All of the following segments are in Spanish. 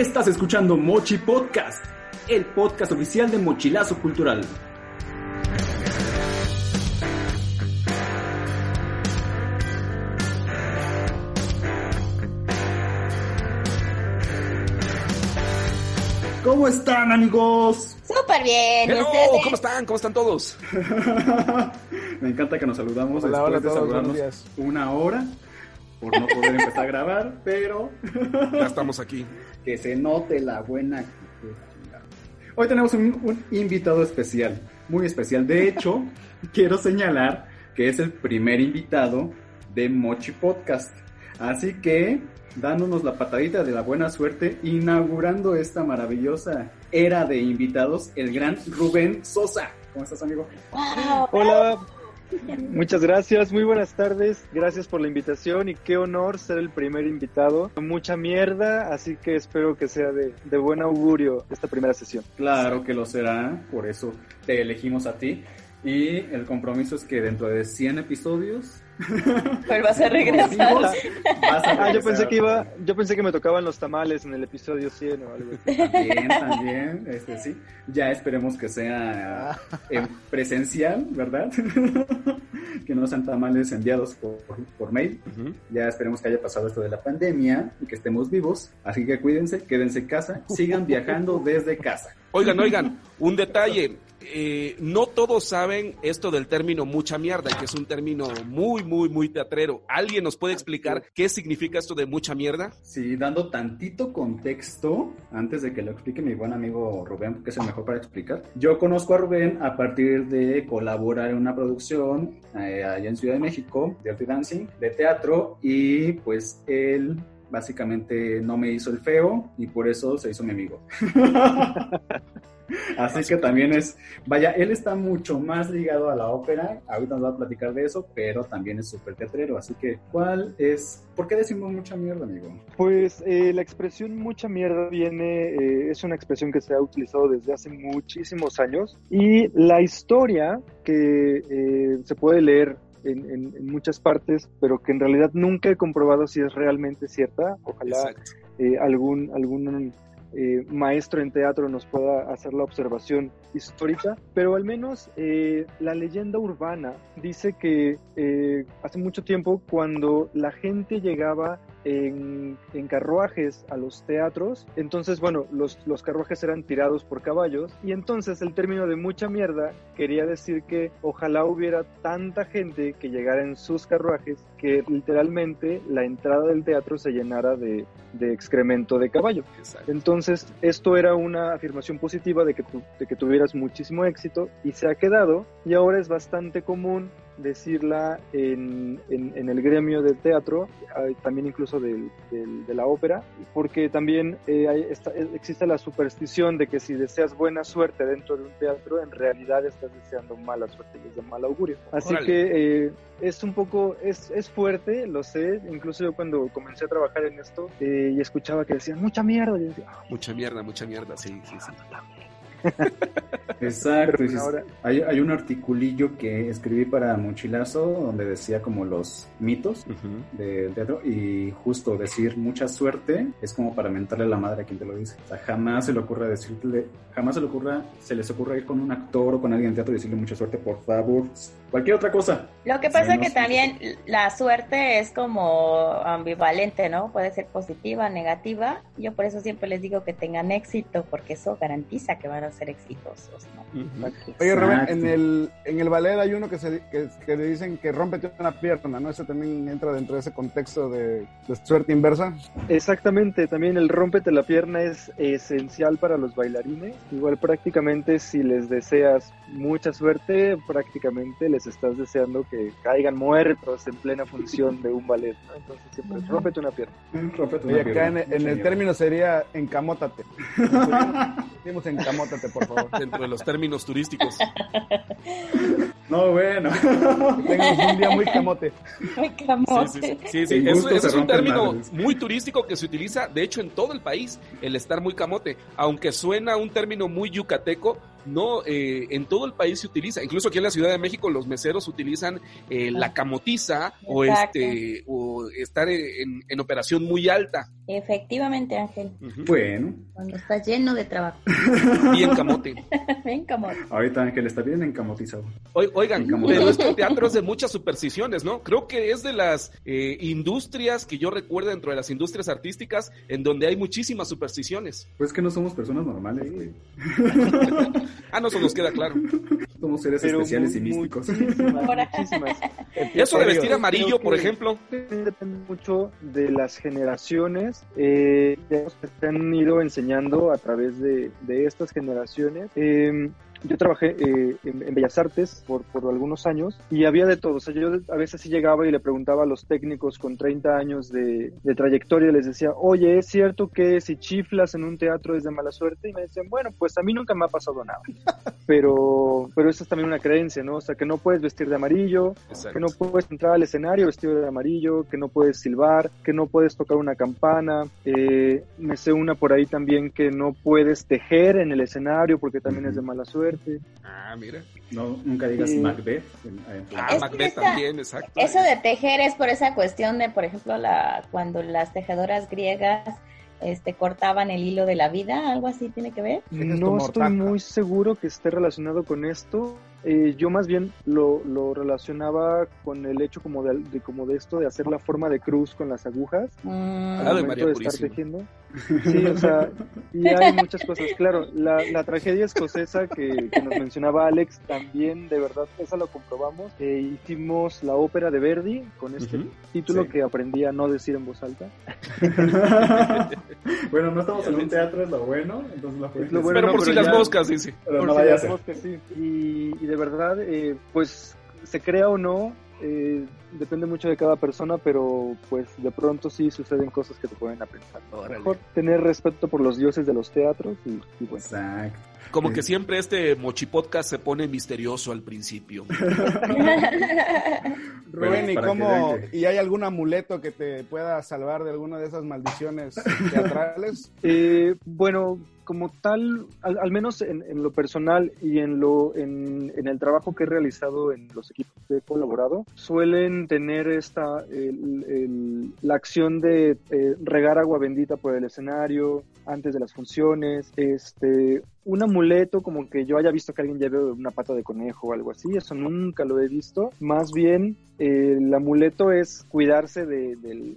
Estás escuchando Mochi Podcast, el podcast oficial de Mochilazo Cultural. ¿Cómo están, amigos? Súper bien. Hello, ustedes? ¿cómo están? ¿Cómo están todos? Me encanta que nos saludamos Hola, después hola de todos, saludarnos una hora por no poder empezar a grabar, pero Ya estamos aquí. Que se note la buena actitud. Hoy tenemos un, un invitado especial, muy especial. De hecho, quiero señalar que es el primer invitado de Mochi Podcast. Así que, dándonos la patadita de la buena suerte, inaugurando esta maravillosa era de invitados, el gran Rubén Sosa. ¿Cómo estás, amigo? Wow. Hola, muchas gracias, muy buenas tardes, gracias por la invitación y qué honor ser el primer invitado. Mucha mierda, así que espero que sea de, de buen augurio esta primera sesión. Claro que lo será, por eso te elegimos a ti. Y el compromiso es que dentro de 100 episodios Pues vas a regresar. vas a Ah, yo regresar. pensé que iba, yo pensé que me tocaban los tamales en el episodio 100 o algo así. También, también, este sí. Ya esperemos que sea en presencial, ¿verdad? que no sean tamales enviados por, por mail. Ya esperemos que haya pasado esto de la pandemia y que estemos vivos. Así que cuídense, quédense en casa, sigan viajando desde casa. Oigan, oigan, un detalle. Eh, no todos saben esto del término mucha mierda, que es un término muy, muy, muy teatrero. ¿Alguien nos puede explicar qué significa esto de mucha mierda? Sí, dando tantito contexto, antes de que lo explique mi buen amigo Rubén, que es el mejor para explicar. Yo conozco a Rubén a partir de colaborar en una producción eh, allá en Ciudad de México, de Dirty Dancing, de teatro, y pues él básicamente no me hizo el feo y por eso se hizo mi amigo. Así que también es, vaya, él está mucho más ligado a la ópera, ahorita nos va a platicar de eso, pero también es súper teatrero, así que, ¿cuál es, por qué decimos mucha mierda, amigo? Pues eh, la expresión mucha mierda viene, eh, es una expresión que se ha utilizado desde hace muchísimos años. Y la historia que eh, se puede leer en, en- en muchas partes, pero que en realidad nunca he comprobado si es realmente cierta, ojalá eh, algún, algún eh, maestro en teatro nos pueda hacer la observación histórica, pero al menos eh, la leyenda urbana dice que eh, hace mucho tiempo cuando la gente llegaba en, en carruajes a los teatros, entonces bueno, los, los carruajes eran tirados por caballos y entonces el término de mucha mierda quería decir que ojalá hubiera tanta gente que llegara en sus carruajes que literalmente la entrada del teatro se llenara de, de excremento de caballo. exacto. Entonces, esto era una afirmación positiva de que, tu- de que tuvieras muchísimo éxito y se ha quedado y ahora es bastante común decirla en, en- en el gremio del teatro, también incluso del- del- de la ópera, porque también eh, hay eh, existe la superstición de que si deseas buena suerte dentro de un teatro, en realidad estás deseando mala suerte y es de mal augurio. Así Órale. que eh, es un poco, es, es fuerte, lo sé, incluso yo cuando comencé a trabajar en esto eh, y escuchaba que decían mucha mierda, yo decía, "Ah, Mucha mierda, mucha mierda, sí, sí, sí. Exacto. Dices, ahora- hay, hay un articulillo que escribí para Mochilazo donde decía como los mitos del teatro y justo decir mucha suerte es como para mentarle la madre a quien te lo dice. O sea, jamás se le ocurra decirle, jamás se le ocurra, se les ocurra ir con un actor o con alguien en teatro y decirle mucha suerte, por favor. Cualquier otra cosa. Lo que pasa Sí, que también la suerte es como ambivalente, ¿no? Puede ser positiva, negativa. Yo por eso siempre les digo que tengan éxito, porque eso garantiza que van a ser exitosos, ¿no? Oye, Rubén, en el, en el ballet hay uno que, se, que, que le dicen que rómpete una pierna, ¿no? Ese también entra dentro de ese contexto de, de suerte inversa. Exactamente, también el rómpete la pierna es esencial para los bailarines. Igual prácticamente si les deseas mucha suerte, prácticamente les estás deseando que caigan muertos en plena función de un ballet, ¿no? Entonces siempre es, rómpete una pierna. Rómpete una Oye, acá en, pierna. en el término sería encamótate. Decimos encamótate, por favor. Dentro de los términos turísticos. No, bueno. Tengas un día muy camote. Sí, camote. sí, sí. Sí, sí, Eso, eso es un término madres. muy turístico que se utiliza, de hecho, en todo el país, el estar muy camote. Aunque suena un término muy yucateco, no, eh, en todo el país se utiliza. Incluso aquí en la Ciudad de México los meseros utilizan eh, la camotiza o este o estar en, en operación muy alta. Efectivamente, Ángel. Bueno, Cuando está lleno de trabajo. Bien camote. Ven, como. ahorita Ángel está bien encamotizado. Oi- Oigan, Camote. pero este teatro es de muchas supersticiones, ¿no? Creo que es de las eh, industrias que yo recuerdo dentro de las industrias artísticas en donde hay muchísimas supersticiones. Pues que no somos personas normales, güey. Ah, no, eso nos queda claro. Somos seres Pero especiales y mu- místicos. Muchísimas, muchísimas. Eso de vestir amarillo, por ejemplo. Depende mucho de las generaciones eh, que se han ido enseñando a través de, de estas generaciones. Eh, yo trabajé eh, en, en Bellas Artes por, por algunos años y había de todo. O sea, yo a veces sí llegaba y le preguntaba a los técnicos con 30 años de, de trayectoria les decía, oye, ¿es cierto que si chiflas en un teatro es de mala suerte? Y me decían, bueno, pues a mí nunca me ha pasado nada. Pero, pero eso es también una creencia, ¿no? O sea, que no puedes vestir de amarillo, Exacto. que no puedes entrar al escenario vestido de amarillo, que no puedes silbar, que no puedes tocar una campana. Eh, me sé una por ahí también que no puedes tejer en el escenario porque también es de mala suerte. Ah, mira. No, nunca digas Sí. Macbeth. en- en- Ah, Es Macbeth también, exacto. Eso de tejer es por esa cuestión de, por ejemplo, la cuando las tejedoras griegas este, cortaban el hilo de la vida, algo así tiene que ver. No estoy muy seguro que esté relacionado con esto. Eh, yo más bien lo, lo relacionaba con el hecho como de, de- como de esto de hacer la forma de cruz con las agujas Mm, Ah, al de momento María de estar tejiendo. Sí, o sea, y hay muchas cosas. Claro, la, la tragedia escocesa que, que nos mencionaba Alex también, de verdad, esa lo comprobamos. Eh, hicimos la ópera de Verdi con este título Sí. que aprendí a no decir en voz alta. bueno, no estamos en un teatro, es lo bueno. Entonces la Es lo bueno, pero no, por si pero las ya- moscas, dice. Pero Por no si las moscas, sí. Y, y de verdad, eh, pues se crea o no, eh, depende mucho de cada persona, pero pues de pronto sí suceden cosas que te ponen a pensar. Mejor tener respeto por los dioses de los teatros y, y bueno. Exacto. Como que siempre este Mochi Podcast se pone misterioso al principio. Rubén, ¿y cómo? ¿Y hay algún amuleto que te pueda salvar de alguna de esas maldiciones teatrales? Eh, bueno, como tal, al, al menos en, en lo personal y en lo en, en el trabajo que he realizado en los equipos que he colaborado, suelen tener esta el- la acción de eh, regar agua bendita por el escenario antes de las funciones, este un amuleto como que yo haya visto que alguien lleve una pata de conejo o algo así, eso nunca lo he visto. Más bien, eh, el amuleto es cuidarse de, del-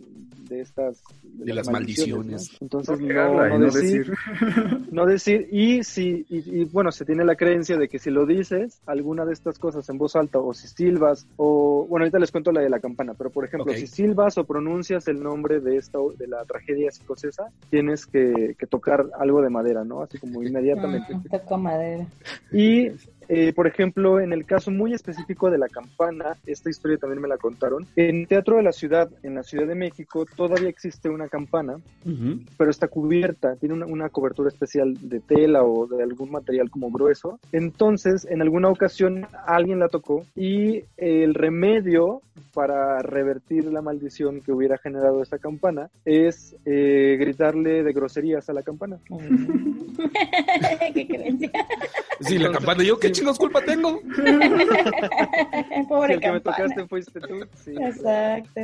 de estas De las maldiciones. ¿no? Entonces, No no, decir, decir. no decir, y si, y, y, bueno, se tiene la creencia de que si lo dices, alguna de estas cosas en voz alta, o si silbas, o, bueno, ahorita les cuento la de la campana, pero por ejemplo, si silbas o pronuncias el nombre de esta, de la tragedia escocesa, tienes que, que tocar algo de madera, ¿no? Así como inmediatamente. Toco madera. Y, eh, por ejemplo, en el caso muy específico de la campana, esta historia también me la contaron. En Teatro de la Ciudad, en la Ciudad de México, todavía existe una campana, pero está cubierta, tiene una, una cobertura especial de tela o de algún material como grueso. Entonces, en alguna ocasión alguien la tocó y el remedio para revertir la maldición que hubiera generado esa campana es eh, gritarle de groserías a la campana. ¿Qué creencia? Sí, la campana. Yo, ¿qué chingos culpa tengo? Si Pobre el que me tocaste fuiste tú. Sí. Exacto.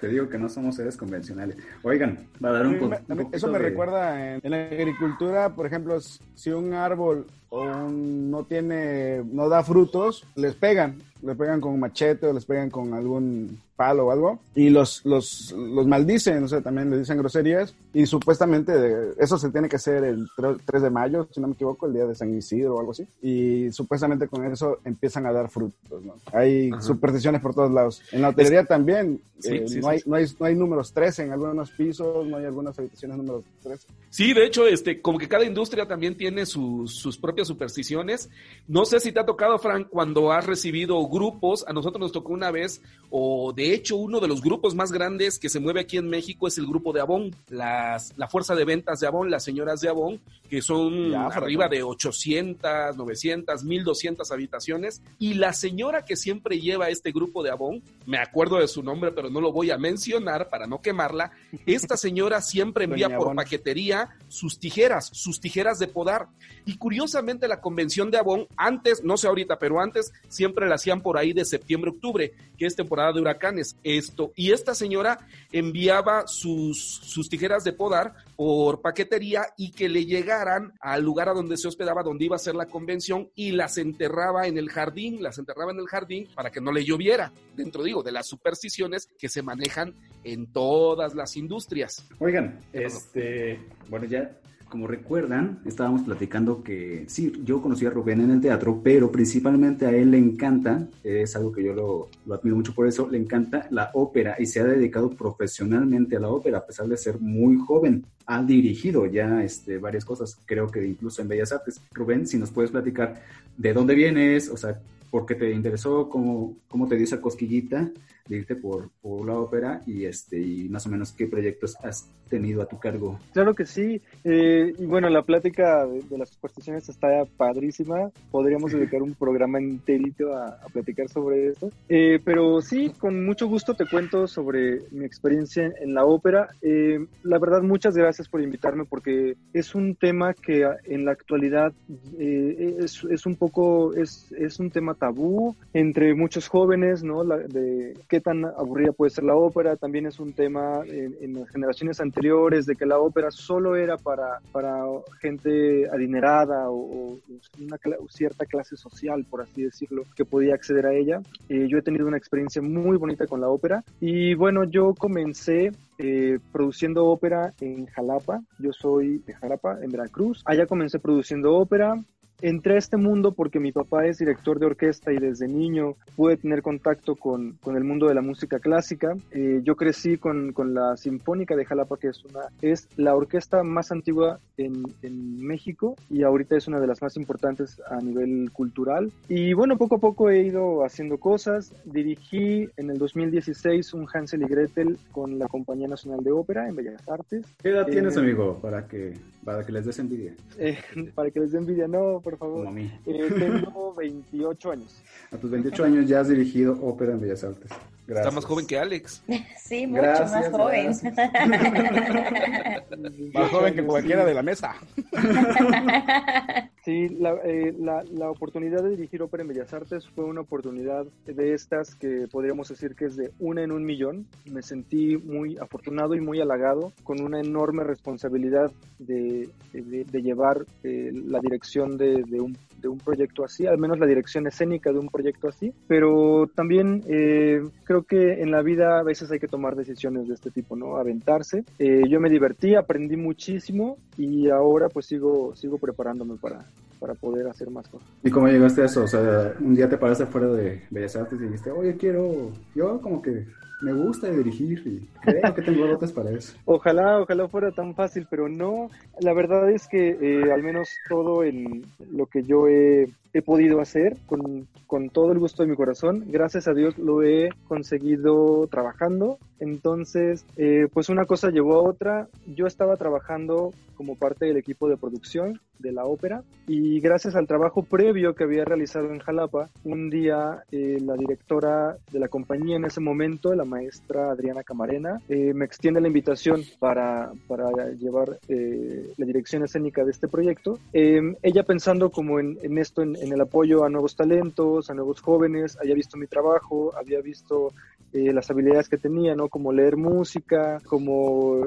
Te digo que no somos seres convencionales. Oigan, va a dar un, A mí po- me- un a mí- poquito Eso me de- recuerda en, en la agricultura, por ejemplo, si un árbol o un- no tiene, no da frutos, les pegan, les pegan con un machete o les pegan con algún palo o algo y los, los, los maldicen, o sea, también les dicen groserías y supuestamente eso se tiene que hacer el tre- 3 de mayo, si no me equivoco, el día de San Isidro o algo así y supuestamente con eso empiezan a dar frutos, ¿no? Hay Ajá. supersticiones por todos lados. En la hotelería también, Sí, eh, sí, no, sí, hay, no, hay, no hay números 13 en algunos pisos, no hay algunas habitaciones números 13. Sí, de hecho, este, como que cada industria también tiene sus, sus propias supersticiones. No sé si te ha tocado, Frank, cuando has recibido grupos, a nosotros nos tocó una vez, o de hecho uno de los grupos más grandes que se mueve aquí en México es el grupo de Avon, las, la fuerza de ventas de Avon, las señoras de Avon, que son Ya, arriba de 800, 900, 1200 habitaciones. Y la señora que siempre lleva este grupo de Avon, me acuerdo de su nombre, pero no lo voy a mencionar para no quemarla, esta señora siempre envía Doña por Avon. paquetería sus tijeras, sus tijeras de podar. Y curiosamente la convención de Avon, antes, no sé ahorita, pero antes siempre la por ahí de septiembre, octubre, que es temporada de huracanes. Esto, y esta señora enviaba sus, sus tijeras de podar por paquetería y que le llegaran al lugar a donde se hospedaba, donde iba a ser la convención, y las enterraba en el jardín, las enterraba en el jardín para que no le lloviera, dentro, digo, de las supersticiones que se manejan en todas las industrias. Oigan, este, bueno, ya como recuerdan, estábamos platicando que sí, yo conocí a Rubén en el teatro, pero principalmente a él le encanta, es algo que yo lo, lo, admiro mucho por eso, le encanta la ópera y se ha dedicado profesionalmente a la ópera, a pesar de ser muy joven. Ha dirigido ya este, varias cosas, creo que incluso en Bellas Artes. Rubén, si nos puedes platicar de dónde vienes, o sea, por qué te interesó, cómo, cómo te dio esa cosquillita de irte por, por la ópera y, este, y más o menos qué proyectos has tenido a tu cargo. Claro que sí. Eh, y bueno, la plática de, las supersticiones está padrísima. Podríamos dedicar un programa enterito a, a platicar sobre esto. Eh, pero sí, con mucho gusto te cuento sobre mi experiencia en la ópera. Eh, la verdad, muchas gracias por invitarme porque es un tema que en la actualidad es, es, un poco, es, es un tema tabú entre muchos jóvenes, ¿no? La, de qué tan aburrida puede ser la ópera. También es un tema en, en las generaciones anteriores de que la ópera solo era para, para gente adinerada o, o una cierta clase social, por así decirlo, que podía acceder a ella. Eh, yo he tenido una experiencia muy bonita con la ópera y bueno, yo comencé eh, produciendo ópera en Jalapa. Yo soy de Jalapa, en Veracruz. Allá comencé produciendo ópera entré a este mundo porque mi papá es director de orquesta y desde niño pude tener contacto con, con el mundo de la música clásica. Eh, yo crecí con, con, la Sinfónica de Jalapa, que es, una, es la orquesta más antigua en, en, México y ahorita es una de las más importantes a nivel cultural. Y bueno, poco a poco he ido haciendo cosas. Dirigí en el 2016 un Hansel y Gretel con la Compañía Nacional de Ópera en Bellas Artes. ¿Qué edad eh, tienes, amigo, para que, para que les des envidia? Eh, para que les dé envidia, no, por favor. Como a mí. Eh, tengo 28 años. A tus 28 años ya has dirigido ópera en Bellas Artes. Gracias. Está más joven que Alex. Sí, mucho gracias, más joven. más joven que cualquiera de la mesa. Sí, la, eh, la, la, oportunidad de dirigir ópera en Bellas Artes fue una oportunidad de estas que podríamos decir que es de una en un millón. Me sentí muy afortunado y muy halagado con una enorme responsabilidad de, de, llevar eh, la dirección de, un, de un proyecto así, al menos la dirección escénica de un proyecto así. Pero también eh, creo que en la vida a veces hay que tomar decisiones de este tipo, ¿no? Aventarse. Eh, yo me divertí, aprendí muchísimo y ahora pues sigo, sigo preparándome para, para poder hacer más cosas. ¿Y cómo llegaste a eso? O sea, un día te paraste fuera de Bellas Artes y dijiste, oye, quiero, yo como que me gusta dirigir y creo que tengo dotes para eso. Ojalá, ojalá fuera tan fácil, pero no. La verdad es que eh, al menos todo lo que yo he, he podido hacer con, con, todo el gusto de mi corazón, gracias a Dios lo he conseguido trabajando. Entonces, eh, pues una cosa llevó a otra. Yo estaba trabajando como parte del equipo de producción de la ópera y gracias al trabajo previo que había realizado en Jalapa, un día eh, la directora de la compañía en ese momento, la maestra Adriana Camarena, eh, me extiende la invitación para, para llevar eh, la dirección escénica de este proyecto. Em, ella pensando como en, esto, en, en, el apoyo a nuevos talentos, a nuevos jóvenes, había visto mi trabajo, había visto eh, las habilidades que tenía, ¿no? Como leer música, como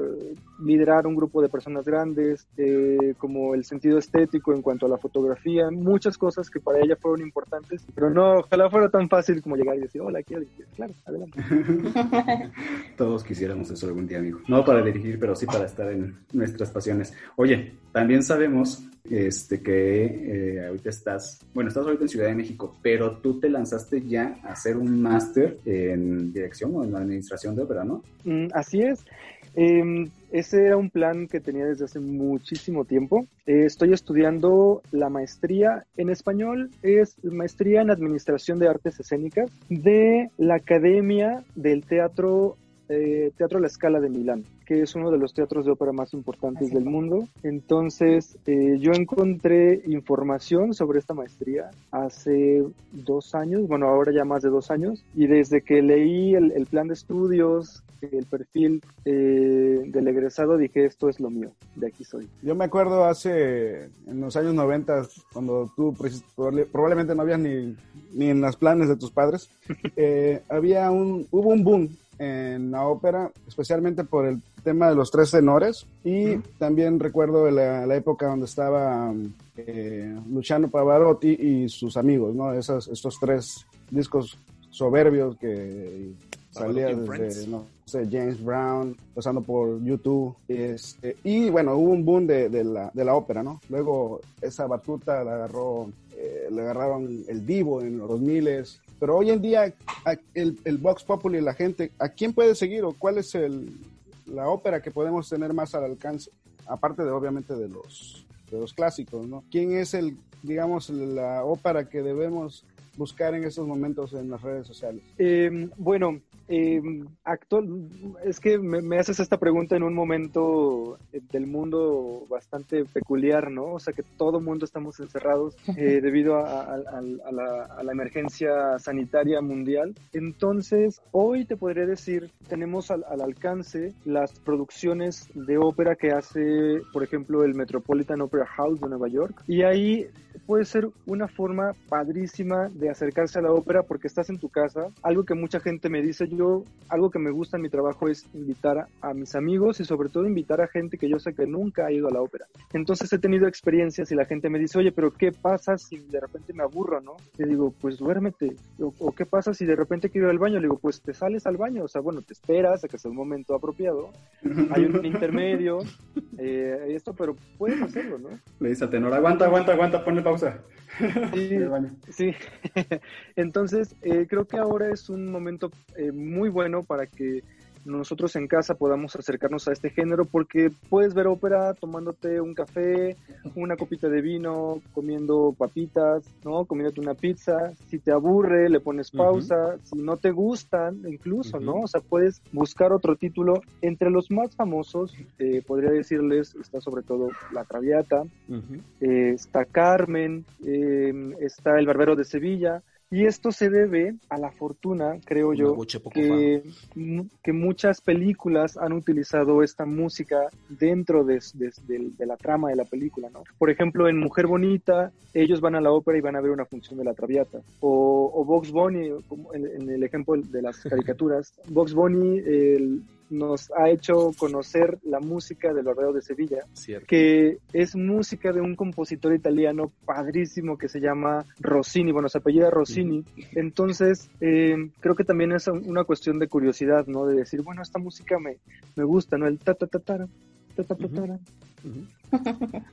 liderar un grupo de personas grandes, eh, como el sentido estético en cuanto a la fotografía, muchas cosas que para ella fueron importantes, pero no, ojalá fuera tan fácil como llegar y decir, hola, quiero dirigir. Claro, adelante. Todos quisiéramos eso algún día, amigo. No para dirigir, pero sí para estar en nuestras pasiones. Oye, también sabemos este, que eh, ahorita estás, bueno, estás ahorita en Ciudad de México, pero tú te lanzaste ya a hacer un máster en dirección o en administración de ópera, ¿no? Mm, así es. Eh, ese era un plan que tenía desde hace muchísimo tiempo. Eh, estoy estudiando la maestría en español, es maestría en Administración de Artes Escénicas de la Academia del Teatro eh, Teatro La Scala de Milán, que es uno de los teatros de ópera más importantes Así del mundo. Entonces, eh, yo encontré información sobre esta maestría hace dos años, bueno, ahora ya más de dos años, y desde que leí el, el plan de estudios, el perfil, eh, del egresado dije, esto es lo mío, de aquí soy. Yo me acuerdo hace, en los años 90, cuando tú probablemente no habías ni, ni en las planes de tus padres, eh, había un, hubo un boom en la ópera, especialmente por el tema de los tres tenores. Y también recuerdo la, época donde estaba eh, Luciano Pavarotti y sus amigos, ¿no? Esas, estos tres discos soberbios que salían desde, no James Brown, pasando por YouTube. Este, y bueno, hubo un boom de, la, ópera, ¿no? Luego esa batuta la agarró, eh, le agarraron el Divo en los 2000 pero hoy en día el, el Vox Populi, la gente, ¿a quién puede seguir o cuál es la ópera que podemos tener más al alcance? Aparte de obviamente de los, clásicos, ¿no? ¿Quién es el, digamos, la ópera que debemos buscar en estos momentos en las redes sociales? Eh, bueno, eh, actual, es que me, haces esta pregunta en un momento eh, del mundo bastante peculiar, ¿no? O sea, que todo mundo estamos encerrados eh, debido a, la, emergencia sanitaria mundial. Entonces, hoy te podría decir, tenemos al, alcance las producciones de ópera que hace, por ejemplo, el Metropolitan Opera House de Nueva York. Y ahí puede ser una forma padrísima de acercarse a la ópera porque estás en tu casa. Algo que mucha gente me dice, yo, algo que me gusta en mi trabajo es invitar a, mis amigos y sobre todo invitar a gente que yo sé que nunca ha ido a la ópera. Entonces he tenido experiencias y la gente me dice, oye, pero ¿qué pasa si de repente me aburro, no? Le digo, pues duérmete. O, ¿qué pasa si de repente quiero ir al baño? Le digo, pues te sales al baño. O sea, bueno, te esperas a que sea el momento apropiado. Hay un intermedio, eh, esto, pero puedes hacerlo, ¿no? Le dice al tenor, aguanta, aguanta, aguanta, ponle pausa. Sí, sí. entonces eh, creo que ahora es un momento eh, muy bueno para que nosotros en casa podamos acercarnos a este género porque puedes ver ópera tomándote un café, una copita de vino, comiendo papitas, ¿no? Comiéndote una pizza. Si te aburre, le pones pausa. Si no te gustan, incluso, ¿no? O sea, puedes buscar otro título. Entre los más famosos, eh, podría decirles, está sobre todo La Traviata, eh, está Carmen, eh, está El Barbero de Sevilla. Y esto se debe a la fortuna, creo yo, que, que, muchas películas han utilizado esta música dentro de, la trama de la película, ¿no? Por ejemplo, en Mujer Bonita, ellos van a la ópera y van a ver una función de la Traviata. O, o Box Bunny, en, en el ejemplo de las caricaturas, Box Bunny, el nos ha hecho conocer la música del Barbero de Sevilla, que es música de un compositor italiano padrísimo que se llama Rossini, bueno, se apellida Rossini. Entonces, eh, creo que también es una cuestión de curiosidad, ¿no? De decir, bueno, esta música me, me gusta, ¿no? El ta ta ta ta ta ta ta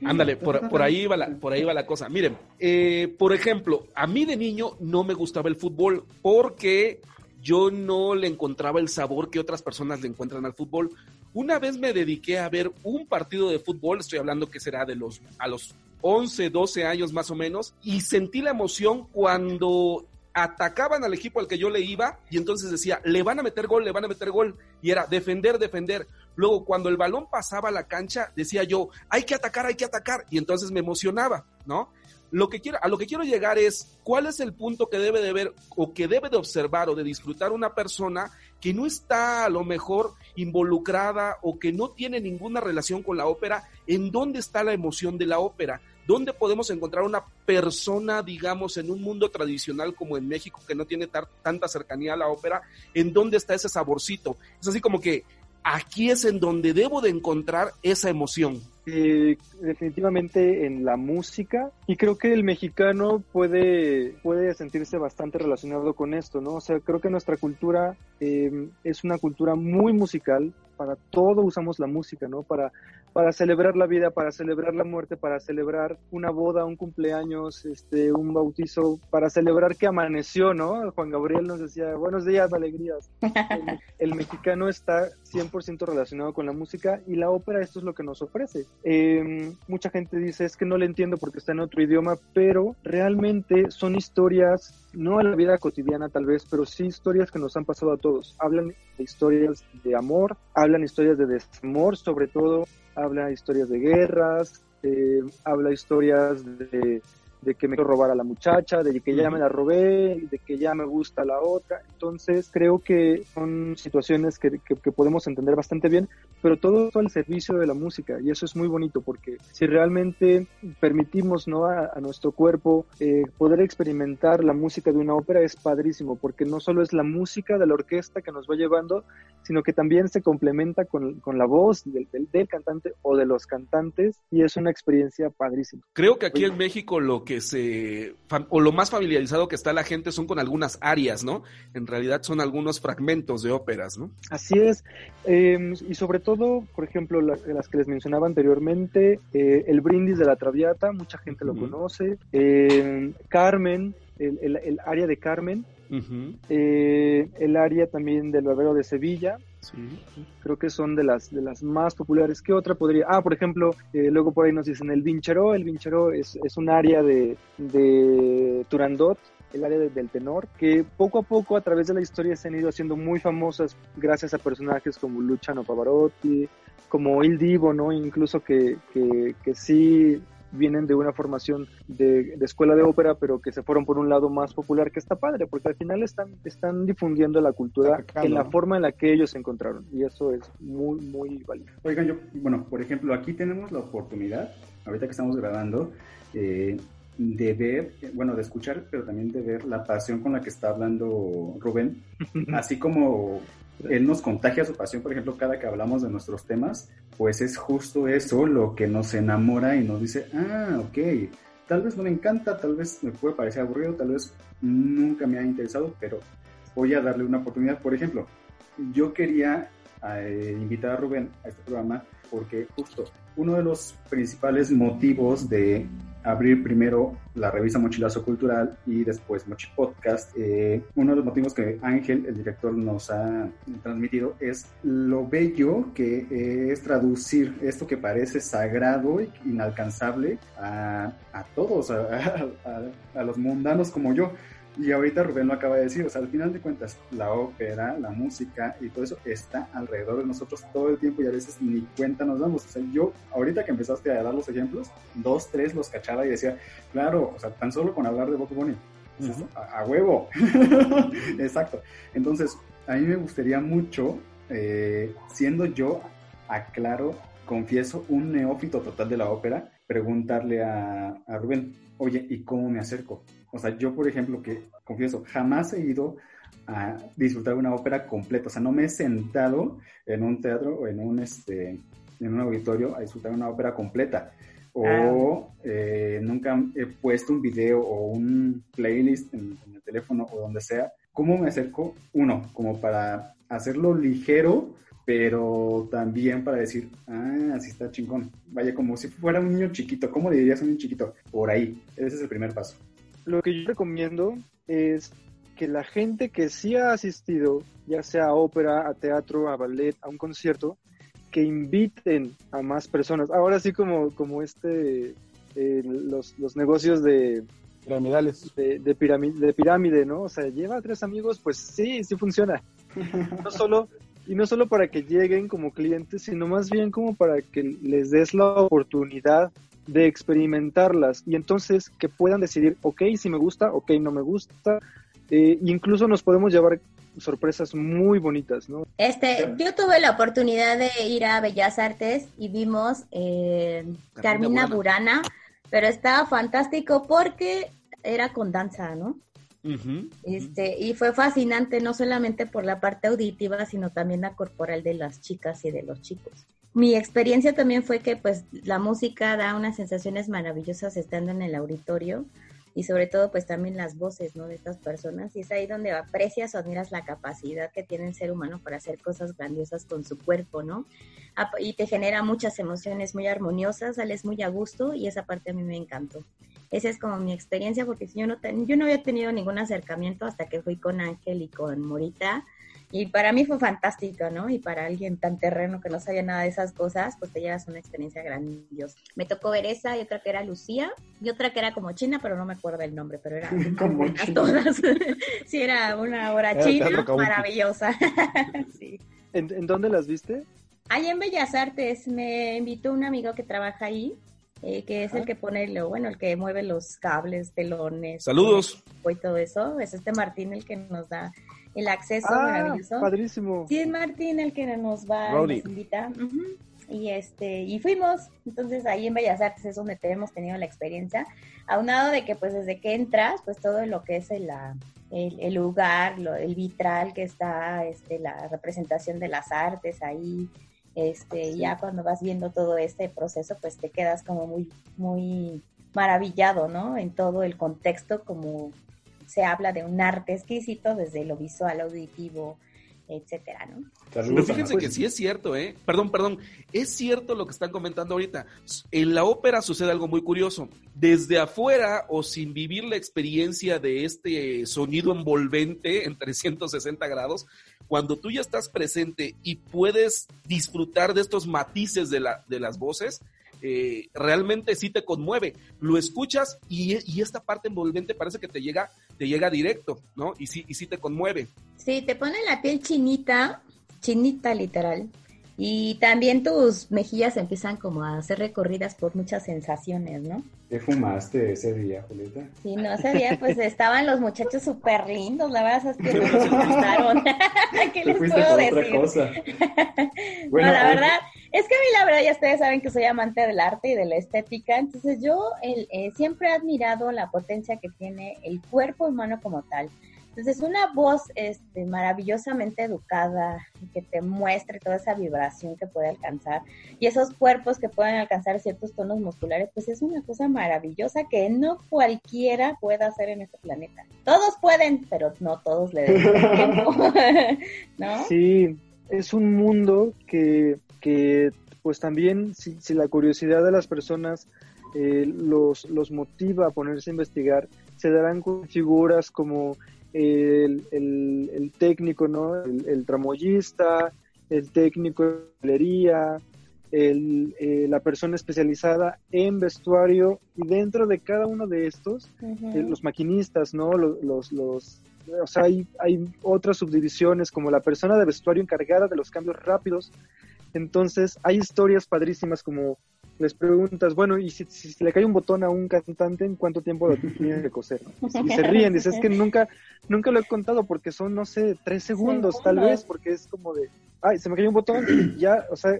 Ándale, por, ahí va la, por ahí va la cosa. Miren, eh, por ejemplo, a mí de niño no me gustaba el fútbol porque yo no le encontraba el sabor que otras personas le encuentran al fútbol. Una vez me dediqué a ver un partido de fútbol, estoy hablando que será de los a los 11, 12 años más o menos, y sentí la emoción cuando atacaban al equipo al que yo le iba y entonces decía, le van a meter gol, le van a meter gol, y era defender, defender. Luego, cuando el balón pasaba a la cancha, decía yo, hay que atacar, hay que atacar, y entonces me emocionaba, ¿no? Lo que quiero, a lo que quiero llegar es cuál es el punto que debe de ver o que debe de observar o de disfrutar una persona que no está a lo mejor involucrada o que no tiene ninguna relación con la ópera, en dónde está la emoción de la ópera, dónde podemos encontrar una persona, digamos, en un mundo tradicional como en México que no tiene tanta cercanía a la ópera, en dónde está ese saborcito. Es así como que aquí es en donde debo de encontrar esa emoción. Eh, definitivamente en la música y creo que el mexicano puede, puede sentirse bastante relacionado con esto, ¿no? O sea, creo que nuestra cultura eh, es una cultura muy musical, para todo usamos la música, ¿no? Para, para celebrar la vida, para celebrar la muerte, para celebrar una boda, un cumpleaños, este, un bautizo, para celebrar que amaneció, ¿no? Juan Gabriel nos decía, buenos días, alegrías. El, mexicano está 100% relacionado con la música y la ópera esto es lo que nos ofrece. Em, mucha gente dice, es que no le entiendo porque está en otro idioma, pero realmente son historias no en la vida cotidiana tal vez, pero sí historias que nos han pasado a todos. Hablan de historias de amor, hablan historias de desamor sobre todo, habla historias de guerras, eh, habla historias de, de que me quiero robar a la muchacha, de que ya me la robé, de que ya me gusta la otra. Entonces creo que son situaciones que, que, podemos entender bastante bien, pero todo al servicio de la música y eso es muy bonito porque si realmente permitimos ¿no? a, nuestro cuerpo eh, poder experimentar la música de una ópera es padrísimo porque no solo es la música de la orquesta que nos va llevando, sino que también se complementa con, con la voz del, del, cantante o de los cantantes y es una experiencia padrísima. Creo que aquí en México lo que se, o lo más familiarizado que está la gente son con algunas áreas, ¿no? En realidad son algunos fragmentos de óperas, ¿no? Así es, em, y sobre todo, por ejemplo, las que les mencionaba anteriormente, eh, el brindis de la Traviata, mucha gente lo conoce, em, Carmen, el, el, área de Carmen, eh, el área también del barbero de Sevilla. Creo que son de las, de las más populares. ¿Qué otra podría? Ah, por ejemplo, eh, luego por ahí nos dicen el Vincheró. El Vincheró es, es un área de, de Turandot, el área del tenor, que poco a poco a través de la historia se han ido haciendo muy famosas gracias a personajes como Luciano Pavarotti, como Il Divo, ¿no? Incluso que, que, que sí vienen de una formación de, escuela de ópera, pero que se fueron por un lado más popular, que está padre, porque al final están, están difundiendo la cultura en la forma en la que ellos se encontraron, y eso es muy, muy valioso. Oigan, yo, bueno, por ejemplo, aquí tenemos la oportunidad, ahorita que estamos grabando, eh, de ver, bueno, de escuchar, pero también de ver la pasión con la que está hablando Rubén, así como él nos contagia su pasión, por ejemplo, cada que hablamos de nuestros temas, pues es justo eso lo que nos enamora y nos dice, ah, ok, tal vez no me encanta, tal vez me puede parecer aburrido, tal vez nunca me ha interesado, pero voy a darle una oportunidad. Por ejemplo, yo quería eh, invitar a Rubén a este programa porque justo uno de los principales motivos de abrir primero la revista Mochilazo Cultural y después Mochi Podcast, eh, uno de los motivos que Ángel, el director, nos ha transmitido es lo bello que es traducir esto que parece sagrado e inalcanzable a, todos, a los mundanos como yo. Y ahorita Rubén lo acaba de decir, o sea, al final de cuentas, la ópera, la música y todo eso está alrededor de nosotros todo el tiempo y a veces ni cuenta nos damos. O sea, yo, ahorita que empezaste a dar los ejemplos, dos, tres los cachaba y decía, claro, o sea, tan solo con hablar de Bob Bunny, a, huevo. Exacto. Entonces, a mí me gustaría mucho, eh, siendo yo, aclaro, confieso, un neófito total de la ópera, preguntarle a, a Rubén, oye, ¿y cómo me acerco? O sea, yo, por ejemplo, que confieso, jamás he ido a disfrutar una ópera completa. O sea, no me he sentado en un teatro o en un, este, en un auditorio a disfrutar una ópera completa. O ah. eh, nunca he puesto un video o un playlist en, el teléfono o donde sea. ¿Cómo me acerco? Uno, como para hacerlo ligero, pero también para decir, ah, así está chingón. Vaya, como si fuera un niño chiquito. ¿Cómo le dirías a un niño chiquito? Por ahí. Ese es el primer paso lo que yo recomiendo es que la gente que sí ha asistido, ya sea a ópera, a teatro, a ballet, a un concierto, que inviten a más personas. Ahora sí como, como este, eh, los, los, negocios de... Piramidales. De, de, pirámide, de pirámide, ¿no? O sea, lleva a tres amigos, pues sí, sí funciona. No solo, y no solo para que lleguen como clientes, sino más bien como para que les des la oportunidad de experimentarlas y entonces que puedan decidir, ok, si me gusta, ok, no me gusta. Eh, incluso nos podemos llevar sorpresas muy bonitas, ¿no? Este, yo tuve la oportunidad de ir a Bellas Artes y vimos eh, Carmina Burana, pero estaba fantástico porque era con danza, ¿no? Este, y fue fascinante no solamente por la parte auditiva, sino también la corporal de las chicas y de los chicos. Mi experiencia también fue que pues la música da unas sensaciones maravillosas estando en el auditorio y sobre todo pues también las voces, ¿no? De estas personas y es ahí donde aprecias o admiras la capacidad que tiene el ser humano para hacer cosas grandiosas con su cuerpo, ¿no? Y te genera muchas emociones muy armoniosas, sales muy a gusto y esa parte a mí me encantó. Esa es como mi experiencia porque yo no, yo no había tenido ningún acercamiento hasta que fui con Ángel y con Morita y para mí fue fantástico, ¿no? Y para alguien tan terreno que no sabía nada de esas cosas, pues te llevas una experiencia grandiosa. Me tocó ver esa y otra que era Lucía y otra que era como China, pero no me acuerdo el nombre, pero era como todas. sí, era una hora china maravillosa. sí. ¿En, ¿En dónde las viste? Ahí en Bellas Artes me invitó un amigo que trabaja ahí eh, que es el ah. que pone, lo, bueno, el que mueve los cables, telones. Saludos. Y todo eso. Es este Martín el que nos da el acceso ah, maravilloso. Padrísimo. Sí, es Martín el que nos va, nos invita. Y este, y fuimos. Entonces ahí en Bellas Artes es donde hemos tenido la experiencia. Aunado de que pues desde que entras, pues todo lo que es el, el, lugar, lo, el vitral que está, este, la representación de las artes ahí, este, ya cuando vas viendo todo este proceso, pues te quedas como muy, muy maravillado, ¿no? En todo el contexto, como se habla de un arte exquisito desde lo visual, auditivo, etcétera, ¿no? Pero fíjense que sí es cierto, ¿eh? Perdón, perdón, es cierto lo que están comentando ahorita. En la ópera sucede algo muy curioso. Desde afuera o sin vivir la experiencia de este sonido envolvente en 360 grados, cuando tú ya estás presente y puedes disfrutar de estos matices de, la, de las voces, eh, realmente sí te conmueve. Lo escuchas y, y, esta parte envolvente parece que te llega, te llega directo, ¿no? Y sí, y sí te conmueve. Sí, te pone la piel chinita, chinita literal. Y también tus mejillas empiezan como a ser recorridas por muchas sensaciones, ¿no? ¿Qué fumaste ese día, Julieta? Sí, no, ese día pues estaban los muchachos súper lindos, la verdad es que me gustaron. ¿Qué les puedo decir? Cosa. bueno, la verdad, es que a mí la verdad ya ustedes saben que soy amante del arte y de la estética, entonces yo eh, siempre he admirado la potencia que tiene el cuerpo humano como tal. Entonces, una voz este, maravillosamente educada, que te muestre toda esa vibración que puede alcanzar y esos cuerpos que pueden alcanzar ciertos tonos musculares, pues es una cosa maravillosa que no cualquiera puede hacer en este planeta. Todos pueden, pero no todos le tiempo, ¿no? Sí, es un mundo que, que pues también, si, si la curiosidad de las personas eh, los, los motiva a ponerse a investigar, se darán con figuras como el, el, técnico, ¿no? El, tramoyista, el técnico de galería, el, eh, la persona especializada en vestuario y dentro de cada uno de estos, eh, los maquinistas, ¿no? Los, los, los, o sea, hay, hay otras subdivisiones como la persona de vestuario encargada de los cambios rápidos. Entonces, hay historias padrísimas como les preguntas, bueno, y si, si, le cae un botón a un cantante, ¿en cuánto tiempo lo tiene que coser? Y, se ríen, dices, es que nunca, nunca lo he contado porque son, no sé, tres segundos, tal vez, porque es como de, ay, se me cayó un botón y ya, o sea,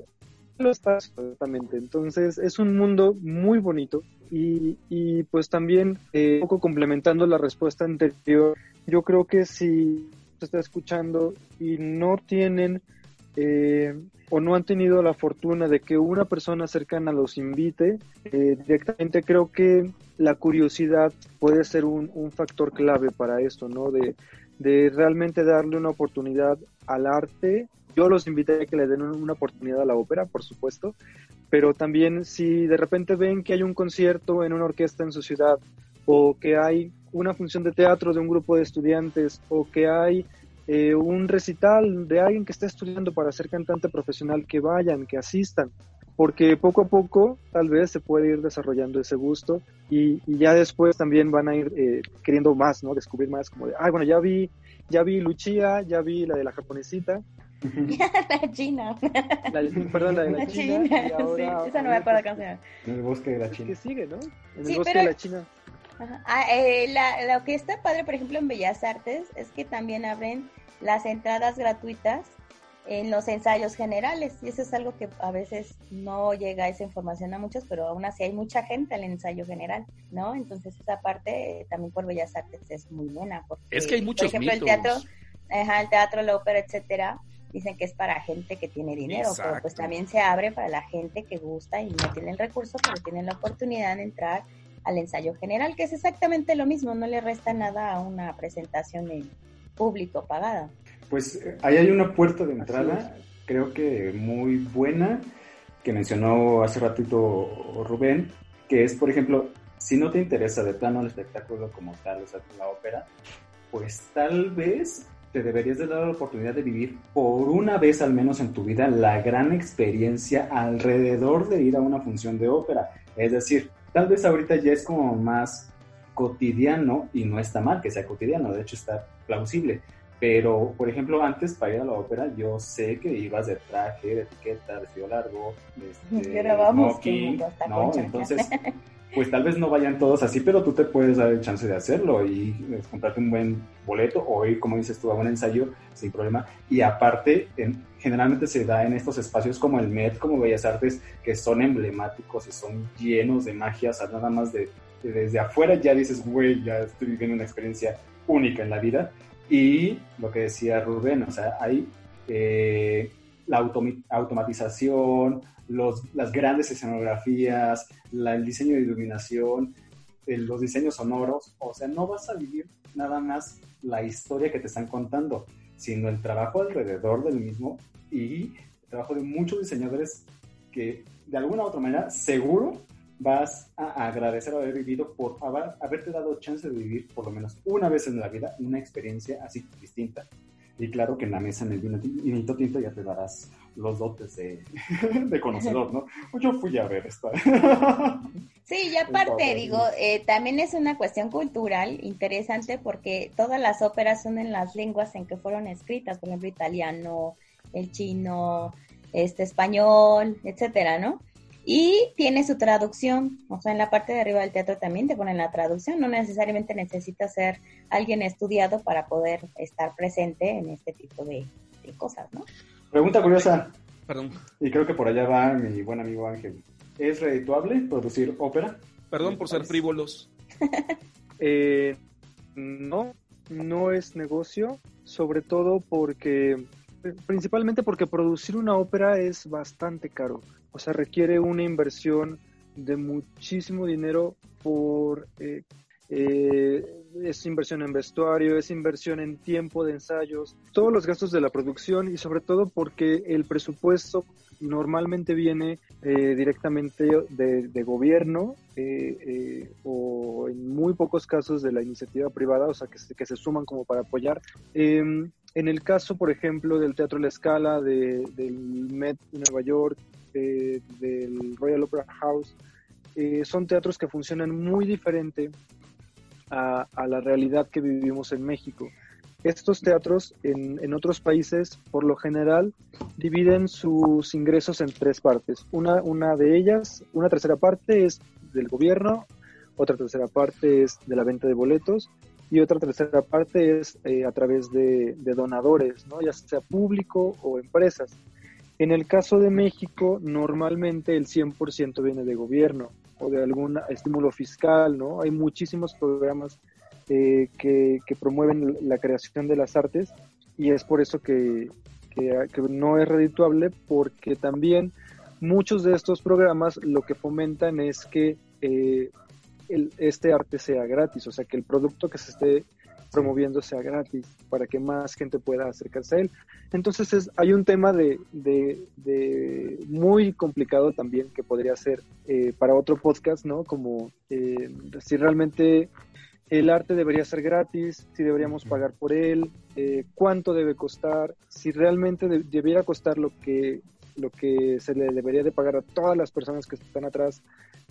lo estás exactamente. Entonces, es un mundo muy bonito y, y pues también, eh, un poco complementando la respuesta anterior, yo creo que si se está escuchando y no tienen eh, o no han tenido la fortuna de que una persona cercana los invite, eh, directamente creo que la curiosidad puede ser un, factor clave para esto, ¿no? De, realmente darle una oportunidad al arte. Yo los invité a que le den una oportunidad a la ópera, por supuesto, pero también si de repente ven que hay un concierto en una orquesta en su ciudad, o que hay una función de teatro de un grupo de estudiantes, o que hay eh, un recital de alguien que está estudiando para ser cantante profesional, que vayan, que asistan, porque poco a poco tal vez se puede ir desarrollando ese gusto y, ya después también van a ir eh, queriendo más, ¿no? Descubrir más como de, ay, bueno, ya vi, ya vi Luchía, ya vi la de la japonesita. la china. perdón, la de la, china. sí, esa no me acuerdo canción. En el bosque de la China. ¿Qué sigue, no? En el bosque de la China. Ah, eh, lo que está padre, por ejemplo, en Bellas Artes es que también abren las entradas gratuitas en los ensayos generales. Y eso es algo que a veces no llega esa información a muchos, pero aún así hay mucha gente en el ensayo general, ¿no? Entonces esa parte también por Bellas Artes es muy buena. Porque, es que hay muchos Por ejemplo, el teatro, el teatro, la ópera, etcétera, dicen que es para gente que tiene dinero, pero pues también se abre para la gente que gusta y no tiene el recurso, pero tiene la oportunidad de entrar al ensayo general, que es exactamente lo mismo, no le resta nada a una presentación en público pagada. Pues ahí hay una puerta de entrada, creo que muy buena, que mencionó hace ratito Rubén, que es, por ejemplo, si no te interesa de plano el espectáculo como tal, o sea, la ópera, pues tal vez te deberías de dar la oportunidad de vivir por una vez al menos en tu vida la gran experiencia alrededor de ir a una función de ópera. Es decir, tal vez ahorita ya es como más cotidiano y no está mal que sea cotidiano, de hecho está plausible, Pero, por ejemplo, antes para ir a la ópera, yo sé que ibas de traje, de etiqueta, vestido largo, este, grabamos ¿no? Entonces, pues tal vez no vayan todos así, pero tú te puedes dar el chance de hacerlo y pues, comprarte un buen boleto o como dices tú, un ensayo sin problema. Y aparte, en, generalmente se da en estos espacios como el Met, como Bellas Artes, que son emblemáticos y son llenos de magia, o sea, nada más de, desde afuera ya dices, güey, ya estoy viviendo una experiencia única en la vida. Y lo que decía Rubén, o sea, hay eh, la automatización, las grandes escenografías, el diseño de iluminación, los diseños sonoros, o sea, no vas a vivir nada más la historia que te están contando, sino el trabajo alrededor del mismo y el trabajo de muchos diseñadores que de alguna u otra manera seguro vas a agradecer haber vivido por haberte dado chance de vivir por lo menos una vez en la vida una experiencia así distinta. Y claro que en la mesa en el vinito tinto ya te darás los dotes de, de conocedor, ¿no? Pues yo fui a ver esta. Sí, y aparte, digo, eh, también es una cuestión cultural interesante porque todas las óperas son en las lenguas en que fueron escritas, por ejemplo, italiano, el chino, este español, etcétera, ¿no? Y tiene su traducción, o sea, en la parte de arriba del teatro también te ponen la traducción, no necesariamente necesitas ser alguien estudiado para poder estar presente en este tipo de, cosas, ¿no? Pregunta curiosa. Perdón. Y creo que por allá va mi buen amigo Ángel. ¿Es redituable producir ópera? Perdón por ser frívolos. eh, no, no es negocio, sobre todo porque, principalmente porque producir una ópera es bastante caro. O sea, requiere una inversión de muchísimo dinero por... Eh, eh, es inversión en vestuario, es inversión en tiempo de ensayos, todos los gastos de la producción y sobre todo porque el presupuesto normalmente viene eh, directamente de, gobierno o en muy pocos casos de la iniciativa privada, o sea, que se, que se suman como para apoyar. Em, en el caso, por ejemplo, del Teatro La Scala, del Met de Nueva York, del Royal Opera House, eh, son teatros que funcionan muy diferente a, la realidad que vivimos en México. Estos teatros en, otros países, por lo general, dividen sus ingresos en tres partes. Una, una de ellas, una tercera parte es del gobierno, otra tercera parte es de la venta de boletos y otra tercera parte es eh, a través de, de, donadores, ¿no? ya sea público o empresas. En el caso de México, normalmente el 100% viene de gobierno o de algún estímulo fiscal, ¿no? Hay muchísimos programas eh, que, promueven la creación de las artes y es por eso que, no es redituable porque también muchos de estos programas lo que fomentan es que eh, este arte sea gratis, o sea, que el producto que se esté promoviendo sea gratis para que más gente pueda acercarse a él. Entonces es, hay un tema de, de, muy complicado también que podría ser eh, para otro podcast, ¿no? Como eh, si realmente el arte debería ser gratis, si deberíamos pagar por él, eh, cuánto debe costar, si realmente debiera costar lo que lo que se le debería de pagar a todas las personas que están atrás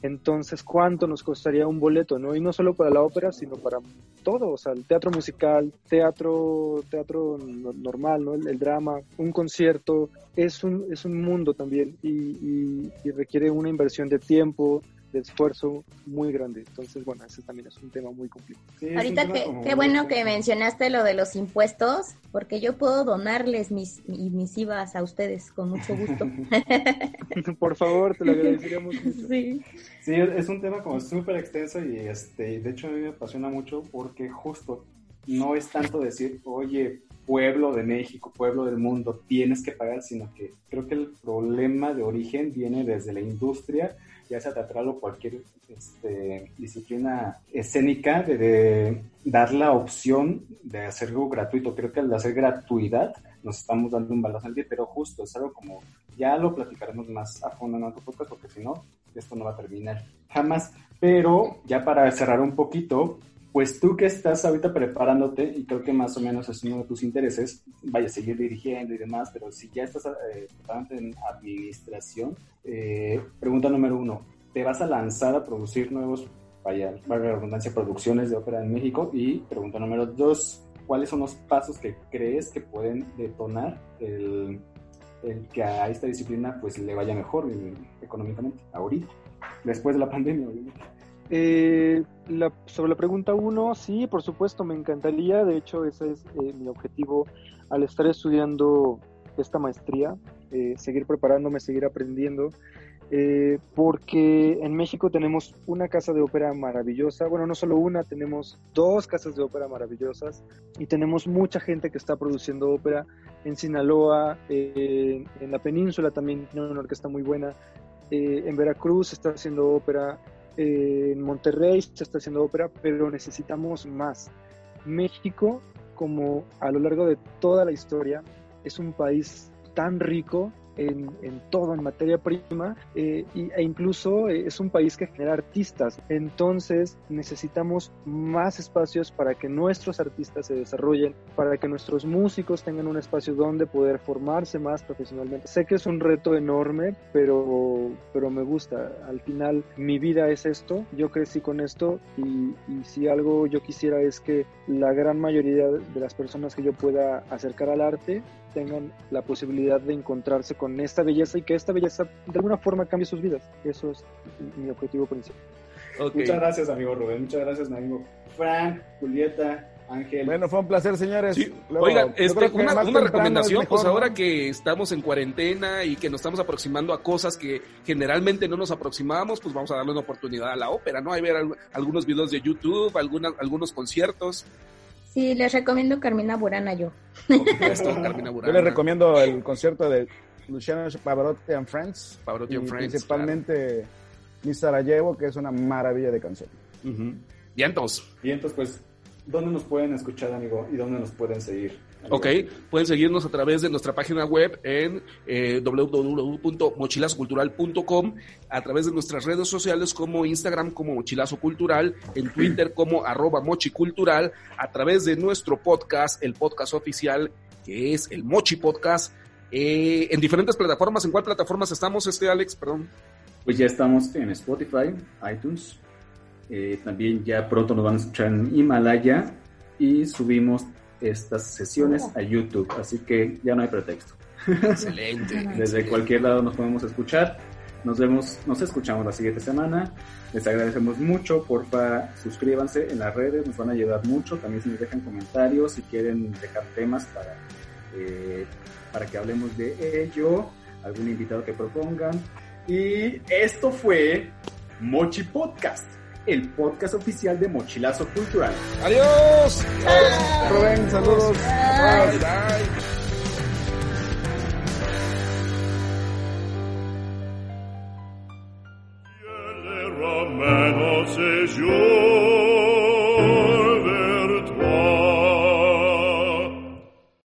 entonces, ¿cuánto nos costaría un boleto? ¿no? Y no solo para la ópera, sino para todo, o sea, el teatro musical, teatro, teatro normal, ¿no? El, drama, un concierto, es un, es un mundo también y requiere una inversión de tiempo, de esfuerzo muy grande. Entonces, bueno, ese también es un tema muy complicado. Ahorita qué bueno que mencionaste lo de los impuestos, porque yo puedo donarles mis, mis IVAs a ustedes con mucho gusto. Por favor, te lo agradeceríamos mucho. Sí. sí, es un tema como súper extenso y este, de hecho a mí me apasiona mucho porque justo no es tanto decir, oye, pueblo de México, pueblo del mundo, tienes que pagar, sino que creo que el problema de origen viene desde la industria ya sea teatral o cualquier este, disciplina escénica, de, dar la opción de hacerlo gratuito. Creo que al hacer gratuidad nos estamos dando un valor al día, pero justo es algo como, ya lo platicaremos más a fondo en otro podcast, porque si no, esto no va a terminar jamás. Pero ya para cerrar un poquito, pues tú que estás ahorita preparándote, y creo que más o menos es uno de tus intereses, vaya a seguir dirigiendo y demás, pero si ya estás eh, en administración, eh, pregunta número uno, ¿te vas a lanzar a producir nuevos, vaya, la redundancia, producciones de ópera en México? Y pregunta número dos, ¿cuáles son los pasos que crees que pueden detonar el, que a esta disciplina pues le vaya mejor eh, económicamente ahorita, después de la pandemia, eh, sobre la pregunta uno, sí, por supuesto, me encantaría. De hecho, ese es eh, mi objetivo al estar estudiando esta maestría, seguir preparándome, seguir aprendiendo. Eh, porque en México tenemos una casa de ópera maravillosa, bueno, no solo una, tenemos dos casas de ópera maravillosas y tenemos mucha gente que está produciendo ópera en Sinaloa, eh, en la península también tiene una orquesta muy buena, eh, en Veracruz está haciendo ópera, en Monterrey se está haciendo ópera, pero necesitamos más. México, como a lo largo de toda la historia, es un país tan rico en, todo, en materia prima, eh, e incluso eh, es un país que genera artistas. Entonces necesitamos más espacios para que nuestros artistas se desarrollen, para que nuestros músicos tengan un espacio donde poder formarse más profesionalmente. Sé que es un reto enorme, pero, pero me gusta. Al final mi vida es esto, yo crecí con esto y, y si algo yo quisiera es que la gran mayoría de las personas que yo pueda acercar al arte tengan la posibilidad de encontrarse con esta belleza y que esta belleza de alguna forma cambie sus vidas. Eso es mi objetivo principal. Muchas gracias, amigo Rubén. Muchas gracias, amigo Frank, Julieta. Ángel. Bueno, fue un placer, señores. Oigan, este, una, recomendación, pues ahora que estamos en cuarentena y que nos estamos aproximando a cosas que generalmente no nos aproximábamos, pues vamos a darle una oportunidad a la ópera, ¿no? Hay ver algunos videos de YouTube, algunas, algunos conciertos. Sí, les recomiendo Carmina Burana yo. Yo les recomiendo el concierto de Luciano Pavarotti and Friends. Pavarotti and Friends. Principalmente Mi Sarajevo, que es una maravilla de canción. Vientos. Vientos, pues, ¿dónde nos pueden escuchar, amigo? ¿Y dónde nos pueden seguir? Ok, pueden seguirnos a través de nuestra página web en eh, www.mochilazocultural.com, a través de nuestras redes sociales como Instagram como Mochilazo Cultural, en Twitter como arroba mochicultural, a través de nuestro podcast, el podcast oficial que es el Mochi Podcast, eh, en diferentes plataformas. ¿En cuál plataformas estamos, este Alex? Perdón. Pues ya estamos en Spotify, iTunes. Eh, también ya pronto nos van a escuchar en Himalaya y subimos estas sesiones a YouTube, así que ya no hay pretexto. Excelente. Desde cualquier lado nos podemos escuchar. Nos vemos, nos escuchamos la siguiente semana. Les agradecemos mucho, porfa, suscríbanse en las redes, nos van a ayudar mucho. También si nos dejan comentarios, si quieren dejar temas para, eh, para que hablemos de ello, algún invitado que propongan. Y esto fue Mochi Podcast el podcast oficial de Mochilazo Cultural. ¡Adiós! Rubén, saludos. Bye, bye.